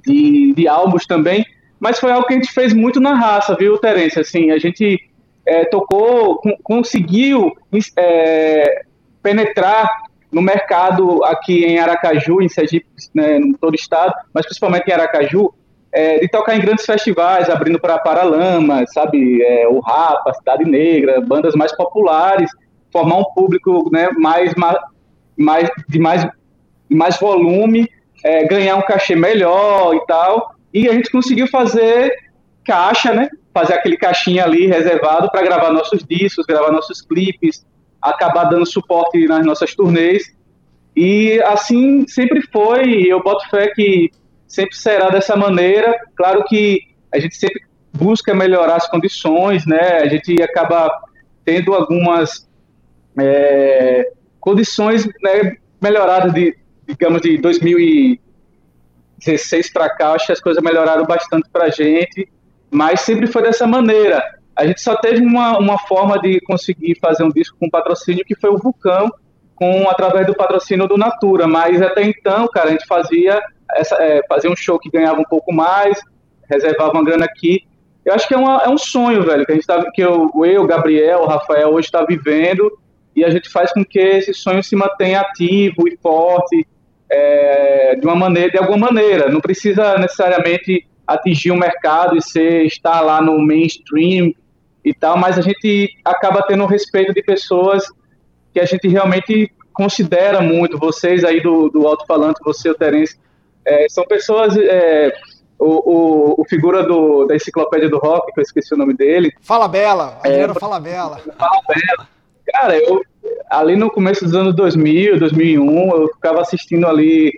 de, de, álbuns também, mas foi algo que a gente fez muito na raça, viu, Terence? Assim, a gente é, tocou, conseguiu é, penetrar no mercado aqui em Aracaju, em Sergipe, né, em todo o estado, mas principalmente em Aracaju, é, de tocar em grandes festivais, abrindo para Paralamas, sabe, é, o Rapa, Cidade Negra, bandas mais populares, formar um público né, mais, mais, de mais, mais volume, é, ganhar um cachê melhor e tal, e a gente conseguiu fazer caixa, né, fazer aquele caixinha ali reservado para gravar nossos discos, gravar nossos clipes, acabar dando suporte nas nossas turnês. E assim sempre foi, eu boto fé que sempre será dessa maneira. Claro que a gente sempre busca melhorar as condições, né? A gente acaba tendo algumas é, condições né, melhoradas de, digamos, de 2016 para cá, acho que as coisas melhoraram bastante para a gente, mas sempre foi dessa maneira. A gente só teve uma, uma forma de conseguir fazer um disco com patrocínio que foi o Vulcão, com através do patrocínio do Natura. Mas até então, cara, a gente fazia, essa, é, fazia um show que ganhava um pouco mais, reservava uma grana aqui. Eu acho que é, uma, é um sonho, velho, que a gente tá, que eu, eu, Gabriel, Rafael hoje está vivendo e a gente faz com que esse sonho se mantenha ativo e forte é, de uma maneira, de alguma maneira. Não precisa necessariamente atingir o mercado e ser estar lá no mainstream e tal, mas a gente acaba tendo o respeito de pessoas que a gente realmente considera muito. Vocês aí do, do alto-falante, você, o Terence, é, são pessoas. É, o, o, o, figura do, da enciclopédia do rock, que eu esqueci o nome dele. Fala Bela, Adriano é, Fala Bela. Fala Bela. Cara, eu, ali no começo dos anos 2000, 2001, eu ficava assistindo ali,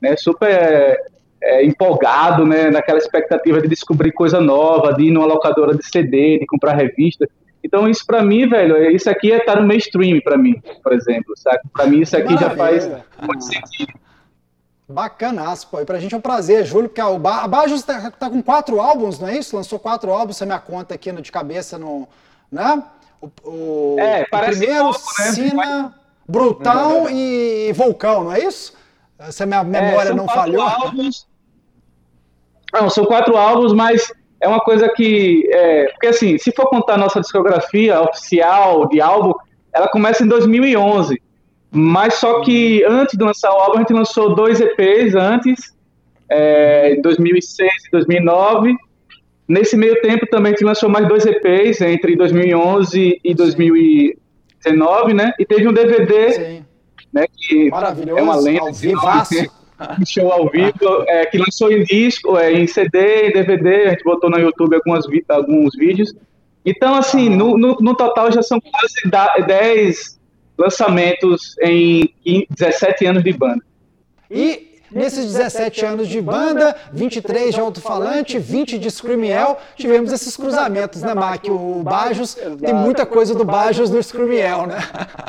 né, super é, empolgado, né, naquela expectativa de descobrir coisa nova, de ir numa locadora de CD, de comprar revista. Então isso para mim, velho, é, isso aqui é estar tá no mainstream para mim, por exemplo, sabe? Para mim isso aqui já faz muito sentido. Bacanaço, pô. E pra gente é um prazer, Júlio, porque a Bajos tá, tá, com quatro álbuns, não é isso? Lançou quatro álbuns, você me conta aqui no, de cabeça no. Né? O, o, é, o primeiro, pouco, né? Sina, Brutal e Vulcão, não é isso? Se a minha é, memória é, não falhou. Álbuns, não, são quatro álbuns, mas é uma coisa que. É, porque assim, se for contar a nossa discografia oficial de álbum, ela começa em 2011. Mas só que antes de lançar o álbum, a gente lançou dois EPs antes, é, em 2006 e 2009. Nesse meio tempo também a gente lançou mais dois EPs, entre 2011 e 2019, né? E teve um DVD, Sim. né? Que é uma lenda. Ao um show ao vivo, é, que lançou em disco, é, em CD, DVD, a gente botou no YouTube algumas, alguns vídeos. Então, assim, no, no, no, total já são quase 10 lançamentos em 17 anos de banda. E Nesses 17 anos de banda, 23 de alto-falante, 20 de Screamiel, tivemos esses cruzamentos, né, Mac? O Bajos, tem muita coisa do Bajos no Screamiel, né?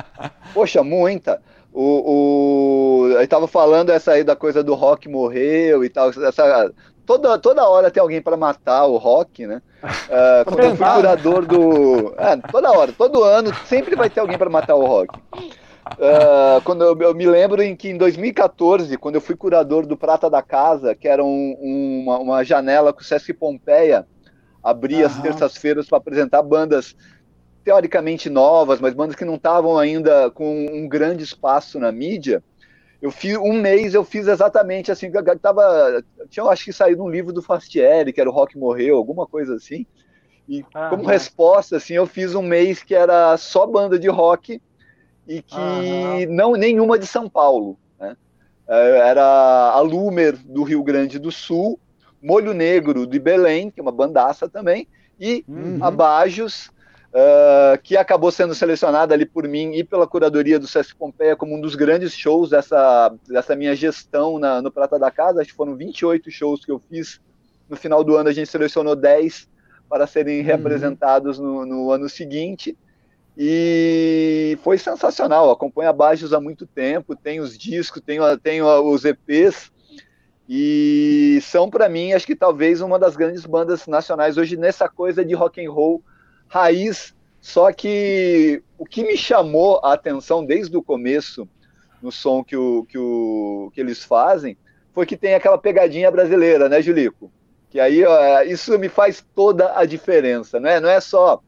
Poxa, muita. O, o, eu tava falando essa aí da coisa do rock morreu e tal. Essa, toda, toda hora tem alguém para matar o rock, né? Uh, quando eu fui curador do. É, toda hora, todo ano, sempre vai ter alguém para matar o rock. Uh, quando eu, eu, me lembro em que em 2014, quando eu fui curador do Prata da Casa, que era um, um, uma, uma, janela que o Sesc Pompeia abria uhum. as terças-feiras para apresentar bandas teoricamente novas, mas bandas que não estavam ainda com um grande espaço na mídia. Eu fiz um mês, eu fiz exatamente assim, que tava, tinha, acho que saído um livro do Fastieri, que era o Rock Morreu, alguma coisa assim. E ah, como resposta, assim, eu fiz um mês que era só banda de rock e que ah, não nenhuma de São Paulo. Né? É, era a Lumer do Rio Grande do Sul, Molho Negro de Belém, que é uma bandaça também, e uhum. Abajos uh, que acabou sendo selecionada ali por mim e pela curadoria do Sesc Pompeia como um dos grandes shows dessa, dessa minha gestão na, no Prata da Casa. Acho que foram 28 shows que eu fiz. No final do ano a gente selecionou 10 para serem uhum. representados no, no ano seguinte. E foi sensacional. Acompanho a Bajos há muito tempo, tem os discos, tenho, tenho os EPs. E são para mim, acho que talvez uma das grandes bandas nacionais hoje nessa coisa de rock and roll raiz. Só que o que me chamou a atenção desde o começo no som que, o, que, o, que eles fazem foi que tem aquela pegadinha brasileira, né, Julico? Que aí ó, isso me faz toda a diferença, né? Não é só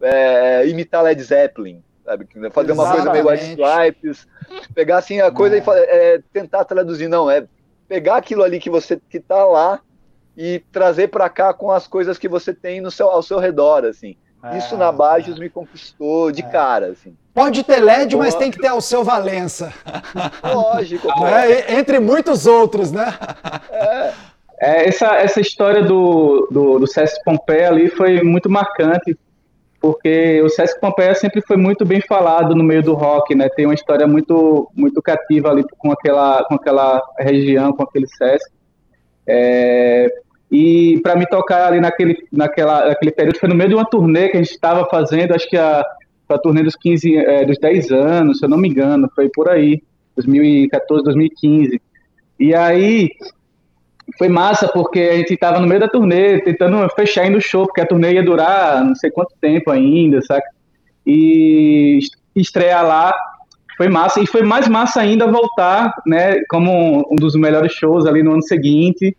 é, imitar Led Zeppelin, sabe? Fazer uma coisa meio White Stripes, pegar assim a coisa é. e é, tentar traduzir, não, é pegar aquilo ali que você que tá lá e trazer para cá com as coisas que você tem no seu, ao seu redor, assim. É, Isso na Bajos é. me conquistou de é. cara, assim. Pode ter LED, mas tem que ter o seu Valença. Lógico. É, entre muitos outros, né? É. É, essa, essa história do, do, do Sesc Pompeia ali foi muito marcante, porque o Sesc Pompeia sempre foi muito bem falado no meio do rock, né? Tem uma história muito, muito cativa ali com aquela, com aquela região, com aquele Sesc. É, e para me tocar ali naquele, naquela, naquele período, foi no meio de uma turnê que a gente estava fazendo, acho que a, a turnê dos 15, é, dos 10 anos, se eu não me engano, foi por aí, 2014, 2015. E aí foi massa, porque a gente estava no meio da turnê, tentando fechar ainda o show, porque a turnê ia durar não sei quanto tempo ainda, saca? E estrear lá foi massa, e foi mais massa ainda voltar, né, como um dos melhores shows ali no ano seguinte,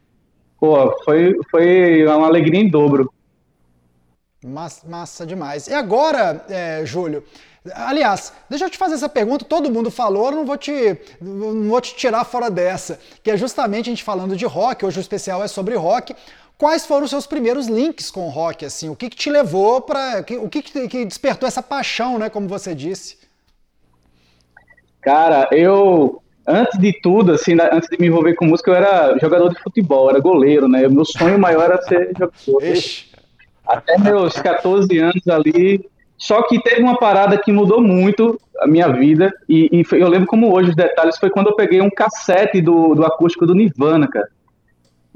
Pô, foi, foi uma alegria em dobro. Massa, massa demais. E agora, é, Júlio, aliás, deixa eu te fazer essa pergunta, todo mundo falou, não vou, te, não vou te tirar fora dessa, que é justamente a gente falando de rock, hoje o especial é sobre rock. Quais foram os seus primeiros links com o rock, assim? O que, que te levou para... O que, que despertou essa paixão, né, como você disse? Cara, eu antes de tudo, assim, antes de me envolver com música, eu era jogador de futebol, era goleiro, né? Meu sonho maior era ser jogador. Ixi. Até meus 14 anos ali. Só que teve uma parada que mudou muito a minha vida, e, e foi, eu lembro como hoje os detalhes, foi quando eu peguei um cassete do, do acústico do Nirvana, cara.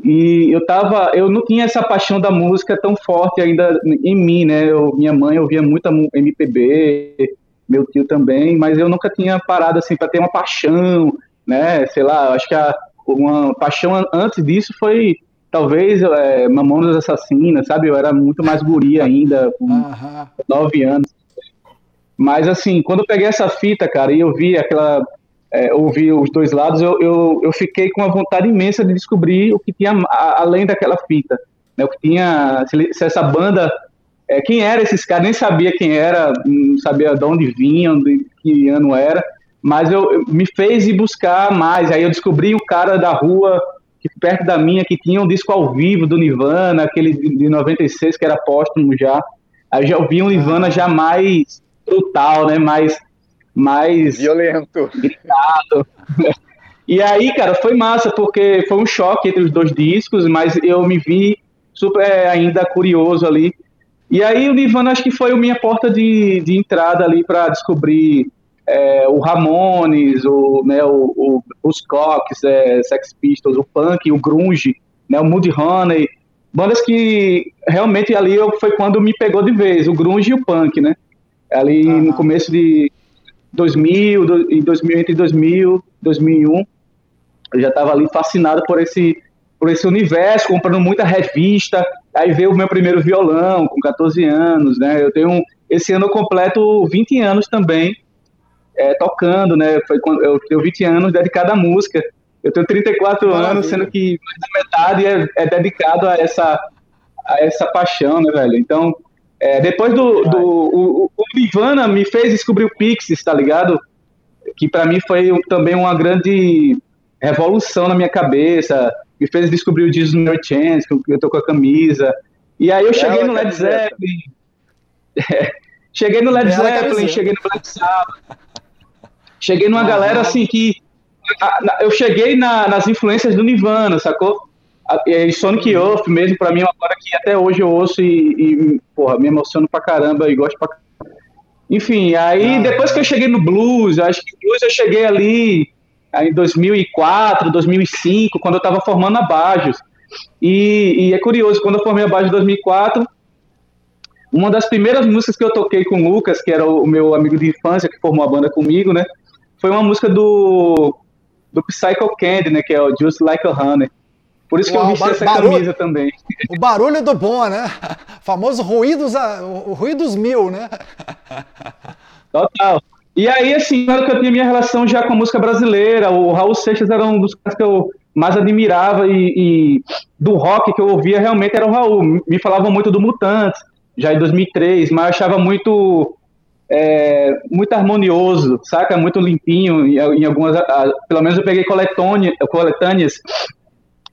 E eu tava, eu não tinha essa paixão da música tão forte ainda em mim, né? Eu, minha mãe ouvia muita MPB, meu tio também, mas eu nunca tinha parado assim para ter uma paixão, né? Sei lá, acho que a, uma paixão antes disso foi talvez é, Mamonas Assassinas, sabe? Eu era muito mais guri ainda, com uhum. nove anos. Mas assim, quando eu peguei essa fita, cara, e eu vi aquela. É, ouvi os dois lados, eu, eu, eu fiquei com uma vontade imensa de descobrir o que tinha a, além daquela fita. Né, o que tinha. Se, se essa banda é, quem era esses caras, nem sabia quem era, não sabia de onde vinham, de que ano era, mas eu, eu, me fez ir buscar mais. Aí eu descobri o cara da rua, que perto da minha, que tinha um disco ao vivo do Nirvana, aquele de, de 96, que era póstumo já. Aí eu já ouvi um Nirvana já mais brutal, né? Mais. mais Violento. Gritado. E aí, cara, foi massa, porque foi um choque entre os dois discos, mas eu me vi super ainda curioso ali e aí o Nirvana acho que foi a minha porta de, de entrada ali para descobrir é, o Ramones, o, né, o, o, os Cocks, é, Sex Pistols, o punk, o grunge, né, o Mudhoney, bandas que realmente ali eu, foi quando me pegou de vez, o grunge e o punk, né? Ali uhum. no começo de 2000, do, em 2000 entre 2000 2001, eu já estava ali fascinado por esse por esse universo, comprando muita revista. Aí veio o meu primeiro violão, com 14 anos, né? Eu tenho um, esse ano eu completo 20 anos também é, tocando, né? Foi quando eu tenho 20 anos dedicado à música. Eu tenho 34 Maravilha. anos, sendo que mais da metade é, é, dedicado a essa, a essa paixão, né, velho? Então, é, depois do. do o, o Ivana me fez descobrir o Pixies, tá ligado? Que para mim foi também uma grande revolução na minha cabeça me fez descobrir o Jesus No Chance, que eu tô com a camisa. E aí eu cheguei no Led Zeppelin. cheguei no Led Zeppelin, cheguei no Black Sabbath. Cheguei numa galera assim que. Eu cheguei na, nas influências do Nirvana, sacou? E Sonic Youth mesmo, pra mim, é uma hora que até hoje eu ouço e, e porra, me emociono pra caramba e gosto pra caramba. Enfim, aí ah, depois que eu cheguei no blues, acho que blues eu cheguei ali em 2004, 2005, quando eu estava formando a Bajos. E, e, é curioso, quando eu formei a Bajos em 2004, uma das primeiras músicas que eu toquei com o Lucas, que era o meu amigo de infância, que formou a banda comigo, né? Foi uma música do, do Psycho Candy, né? Que é o Just Like a Honey. Por isso Uau, que eu vesti essa barulho, camisa também. O barulho do bom, né? famoso ruídos, o ruídos mil, né? Total. E aí, assim, hora que eu tinha minha relação já com a música brasileira, o Raul Seixas era um dos caras que eu mais admirava e, e, do rock que eu ouvia realmente era o Raul. Me falavam muito do Mutantes, já em 2003, mas eu achava muito é, muito harmonioso, saca? Muito limpinho. Em, algumas, pelo menos eu peguei coletâneas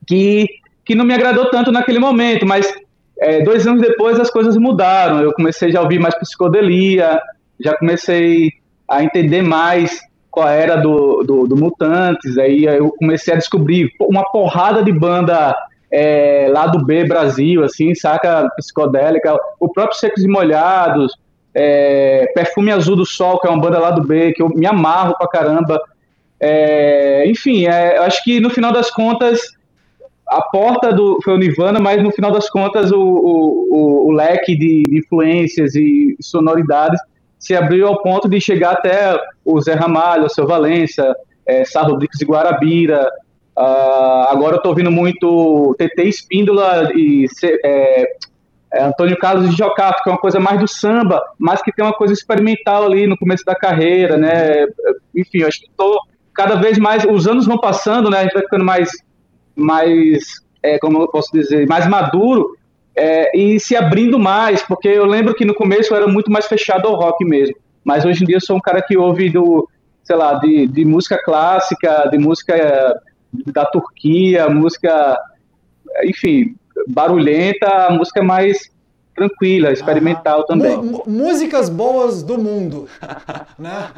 que, que não me agradou tanto naquele momento, mas é, dois anos depois as coisas mudaram. Eu comecei já a ouvir mais psicodelia, já comecei a entender mais qual era do, do, do Mutantes, aí eu comecei a descobrir uma porrada de banda é, lá do B Brasil, assim, saca? Psicodélica, o próprio Secos e Molhados, é, Perfume Azul do Sol, que é uma banda lá do B, que eu me amarro pra caramba. É, enfim, é, acho que no final das contas, a porta do foi o Nirvana, mas no final das contas o, o, o leque de, de influências e sonoridades se abriu ao ponto de chegar até o Zé Ramalho, o Seu Valença, é, Rodrigues e Guarabira. Uh, agora eu estou ouvindo muito TT Espíndola e é, é, Antônio Carlos de Jocato, que é uma coisa mais do samba, mas que tem uma coisa experimental ali no começo da carreira, né? Enfim, eu acho que estou cada vez mais, os anos vão passando, né? A gente vai ficando mais, mais é, como eu posso dizer, mais maduro é, e se abrindo mais, porque eu lembro que no começo eu era muito mais fechado ao rock mesmo, mas hoje em dia eu sou um cara que ouve do, sei lá, de, de música clássica, de música da Turquia, música, enfim, barulhenta, música mais tranquila, experimental ah, também. Músicas boas do mundo, né?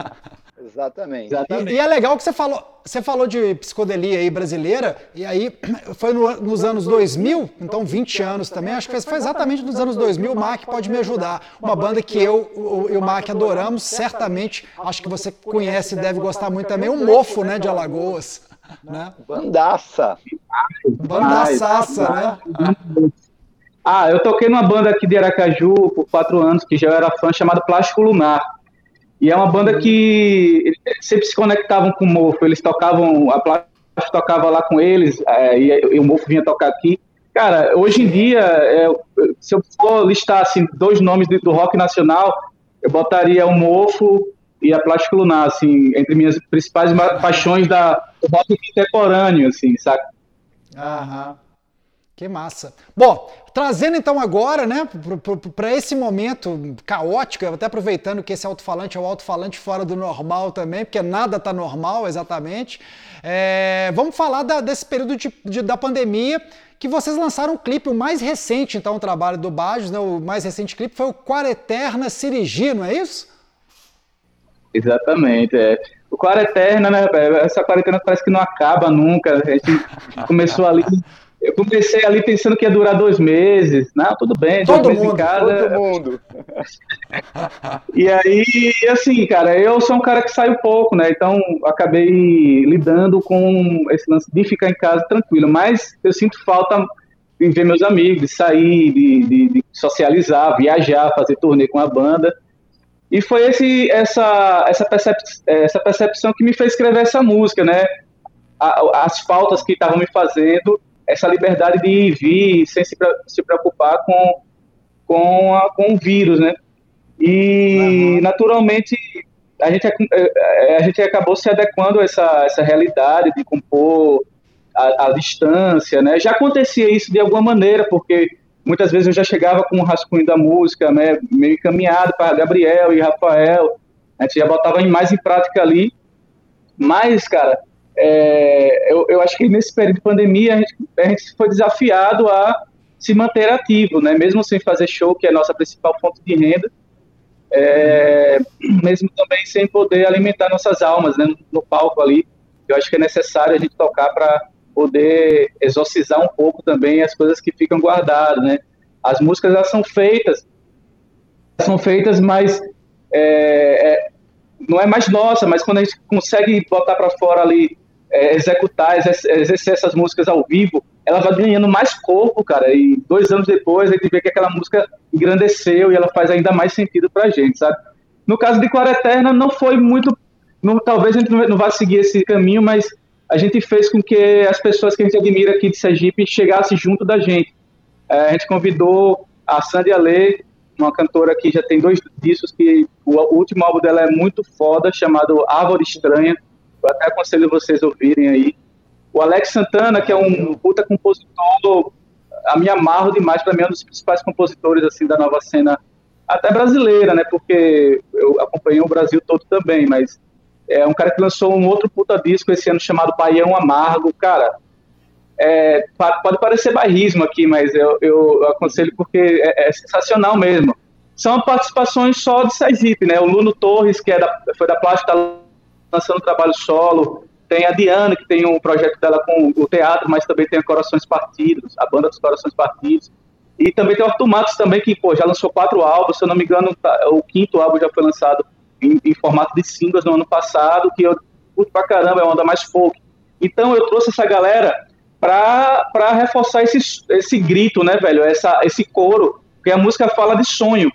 Exatamente. E, e, é legal que você falou, você falou de psicodelia aí brasileira, e aí foi no, nos anos 2000, então 20 anos também, acho que foi exatamente nos anos 2000, o Mac pode me ajudar. Uma banda que eu e o Mac adoramos, certamente, acho que você conhece e deve gostar muito também, o Mofo, né, de Alagoas. Né? Bandaça. Bandaçaça, né? Ah, eu toquei numa banda aqui de Aracaju por quatro anos, que já era fã, chamada Plástico Lunar. E é uma banda que sempre se conectavam com o Mofo, eles tocavam, a Plástico tocava lá com eles, é, e, e, o Mofo vinha tocar aqui. Cara, hoje em dia, é, se eu for listar assim, dois nomes do rock nacional, eu botaria o Mofo e a Plástico Lunar, assim, entre minhas principais paixões da, do rock contemporâneo, assim, saca? Aham. Que massa. Bom, trazendo então agora, né, para esse momento caótico, até aproveitando que esse alto-falante é o alto-falante fora do normal também, porque nada está normal exatamente. É, vamos falar da, desse período de, de, da pandemia, que vocês lançaram um clipe, o mais recente, então, o trabalho do Bajos, né, o mais recente clipe foi o Quareterna Cirigi, não é isso? Exatamente, é. O Quareterna, né, essa quarentena parece que não acaba nunca, a gente começou ali eu comecei ali pensando que ia durar dois meses. Não, tudo bem, todo dois mundo, meses em casa. Todo mundo. e aí, assim, cara, eu sou um cara que sai um pouco, né? Então, acabei lidando com esse lance de ficar em casa tranquilo. Mas eu sinto falta de ver meus amigos, de sair, de, de, de socializar, viajar, fazer turnê com a banda. E foi esse, essa, essa, percep essa percepção que me fez escrever essa música, né? As faltas que estavam me fazendo essa liberdade de ir e vir sem se, se preocupar com, com, a, com o vírus, né? E, uhum. naturalmente, a gente, é, a gente acabou se adequando a essa, essa realidade de compor a, a distância, né? Já acontecia isso de alguma maneira, porque muitas vezes eu já chegava com um rascunho da música, né? Meio encaminhado para Gabriel e Rafael, a gente já botava mais em prática ali, mas, cara, é, eu, eu, acho que nesse período de pandemia a gente, a gente foi desafiado a se manter ativo, né? Mesmo sem fazer show, que é a nossa principal fonte de renda, é, mesmo também sem poder alimentar nossas almas, né? No palco ali, eu acho que é necessário a gente tocar para poder exorcizar um pouco também as coisas que ficam guardadas, né? As músicas elas são feitas, são feitas, mas é, é, não é mais nossa, mas quando a gente consegue botar para fora ali é, executar, exercer essas músicas ao vivo, ela vai ganhando mais corpo, cara. E dois anos depois a gente vê que aquela música engrandeceu e ela faz ainda mais sentido pra gente, sabe? No caso de Clara Eterna, não foi muito. Não, talvez a gente não vá seguir esse caminho, mas a gente fez com que as pessoas que a gente admira aqui de Sergipe chegassem junto da gente. É, a gente convidou a Sandy Alê, uma cantora que já tem dois discos, que o último álbum dela é muito foda, chamado Árvore Estranha eu até aconselho vocês ouvirem aí. O Alex Santana, que é um puta compositor, a me amarro demais, para mim é um dos principais compositores assim da nova cena até brasileira, né? Porque eu acompanhei o Brasil todo também, mas é um cara que lançou um outro puta disco esse ano chamado Baião Amargo, cara. É, pode parecer bairrismo aqui, mas eu, eu aconselho porque é, é, sensacional mesmo. São participações só de Saizip, né? O Luno Torres, que é da, foi da Plástica, lançando trabalho solo. Tem a Diana, que tem um projeto dela com o teatro, mas também tem a Corações Partidos, a banda dos Corações Partidos. E também tem o Arthur Matos também, que pô, já lançou quatro álbuns, se eu não me engano, tá, o quinto álbum já foi lançado em, em, formato de singles no ano passado, que eu curto pra caramba, é uma onda mais folk. Então eu trouxe essa galera para reforçar esse, esse grito, né, velho? Essa, esse coro, porque a música fala de sonho,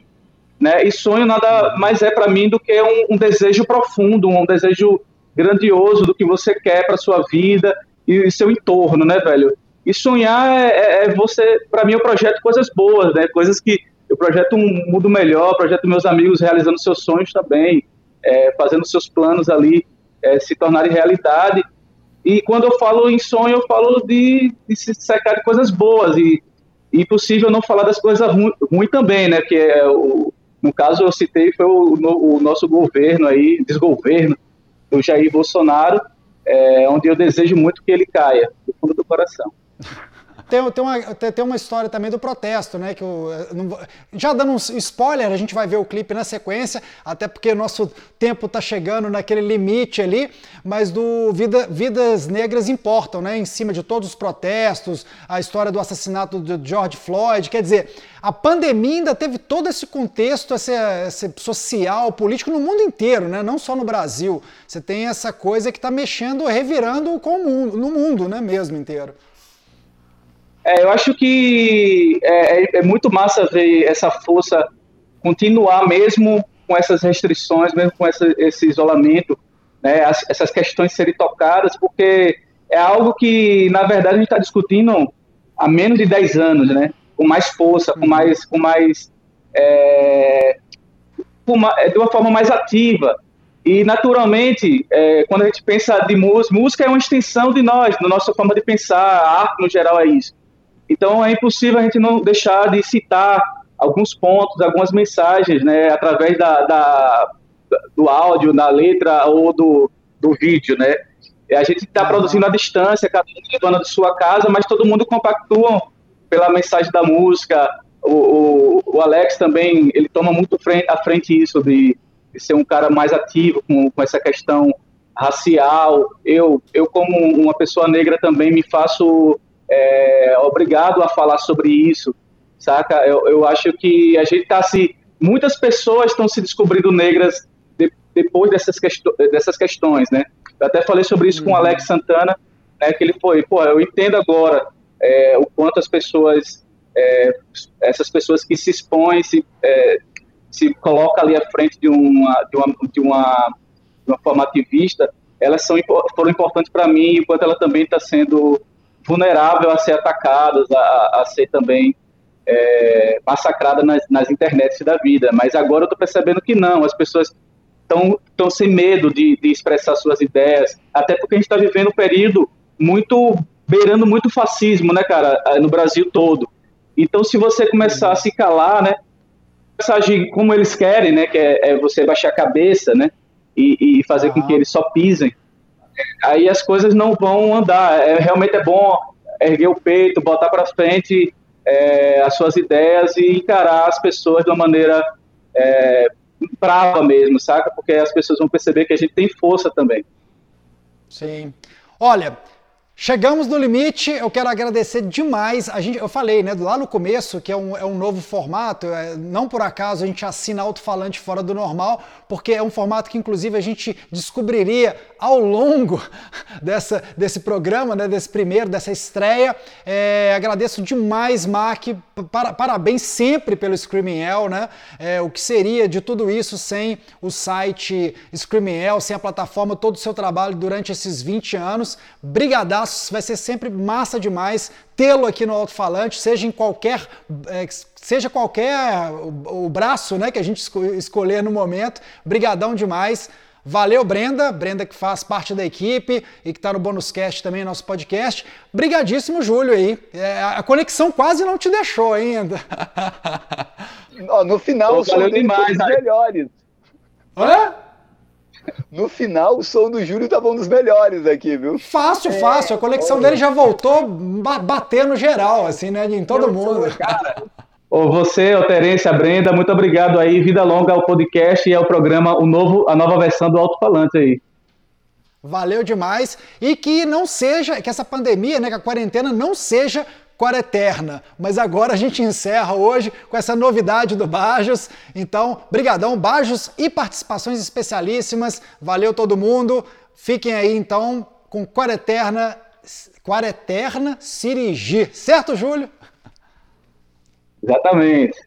né? E sonho nada mais é para mim do que um, um, desejo profundo, um desejo grandioso do que você quer para sua vida e seu entorno, né, velho? E sonhar é, é, é você, para mim, eu projeto coisas boas, né? Coisas que eu projeto um mundo melhor, projeto meus amigos realizando seus sonhos também, é, fazendo seus planos ali é, se tornarem realidade. E quando eu falo em sonho, eu falo de, de se secar de coisas boas e impossível não falar das coisas ruins ruim também, né? Que é o, no caso eu citei foi o, o nosso governo aí, desgoverno do Jair Bolsonaro, é, onde eu desejo muito que ele caia do fundo do coração. Tem, tem, uma, tem uma história também do protesto, né? Que eu, não, já dando um spoiler, a gente vai ver o clipe na sequência, até porque nosso tempo está chegando naquele limite ali, mas do Vida, Vidas Negras Importam, né? Em cima de todos os protestos, a história do assassinato de George Floyd. Quer dizer, a pandemia ainda teve todo esse contexto esse, esse social, político no mundo inteiro, né? Não só no Brasil. Você tem essa coisa que está mexendo, revirando com o mundo, no mundo, né? Mesmo inteiro. É, eu acho que é, é, é, muito massa ver essa força continuar mesmo com essas restrições, mesmo com essa, esse isolamento, né, as, essas questões serem tocadas, porque é algo que, na verdade, a gente está discutindo há menos de 10 anos, né, com mais força, com mais, com mais é, uma, de uma forma mais ativa. E, naturalmente, é, quando a gente pensa de música, música é uma extensão de nós, da nossa forma de pensar, a arte no geral é isso. Então é impossível a gente não deixar de citar alguns pontos, algumas mensagens, né, através da, da do áudio, da letra ou do, do vídeo, né. A gente está produzindo à distância, cada um dona de sua casa, mas todo mundo compactua pela mensagem da música. O, o, o Alex também, ele toma muito frente, à frente isso de, de ser um cara mais ativo com, com essa questão racial. Eu, eu como uma pessoa negra também me faço é, obrigado a falar sobre isso, saca? Eu, eu acho que a gente está se. Muitas pessoas estão se descobrindo negras de, depois dessas, questões, dessas questões, né? Eu até falei sobre isso uhum. com o Alex Santana, né, que ele foi, pô, eu entendo agora é, o quanto as pessoas, é, essas pessoas que se expõem, se, é, se colocam ali à frente de uma, de uma, de uma, de uma forma ativista, elas são, foram importantes para mim, enquanto ela também está sendo vulnerável a ser atacadas, a, a ser também é, massacrada nas, nas internets da vida. Mas agora eu estou percebendo que não, as pessoas estão sem medo de, de, expressar suas ideias, até porque a gente está vivendo um período muito beirando muito fascismo, né, cara, no Brasil todo. Então, se você começar a se calar, né, agir como eles querem, né, que é, é você baixar a cabeça, né, e, e fazer com que eles só pisem, aí as coisas não vão andar. É, realmente é bom erguer o peito, botar para frente é, as suas ideias e encarar as pessoas de uma maneira é, brava mesmo, saca? Porque as pessoas vão perceber que a gente tem força também. Sim. Olha, Chegamos no limite, eu quero agradecer demais. A gente, eu falei, né, lá no começo, que é um, é um novo formato. É, não por acaso a gente assina alto-falante fora do normal, porque é um formato que, inclusive, a gente descobriria ao longo dessa, desse programa, né, desse primeiro, dessa estreia. É, agradeço demais, Mark. Para, parabéns sempre pelo Screaming Hell, né? É, o que seria de tudo isso sem o site Screaming Hell, sem a plataforma, todo o seu trabalho durante esses 20 anos. Brigadão vai ser sempre massa demais tê-lo aqui no alto-falante, seja em qualquer, é, seja qualquer o, o, braço né, que a gente escolher no momento. Brigadão demais. Valeu, Brenda, Brenda que faz parte da equipe e que está no Bônus Cast também, nosso podcast. Brigadíssimo, Júlio aí. É, a conexão quase não te deixou ainda. No final, Pô, o som demais, foi um melhores. Hã? No final, o som do Júlio tava um dos melhores aqui, viu? Fácil, fácil. A conexão dele já voltou ba- batendo geral, assim, né? Em todo mundo. Ô, você, ô Terência, Brenda, muito obrigado aí. Vida longa ao podcast e ao programa, o novo, a nova versão do Alto Falante aí. Valeu demais. E que não seja, que essa pandemia, né, que a quarentena não seja quareterna. Mas agora a gente encerra hoje com essa novidade do Bajos. Então, brigadão, Bajos e participações especialíssimas. Valeu todo mundo. Fiquem aí então com Quareterna, Quareterna Sirigi. Certo, Júlio? Exatamente.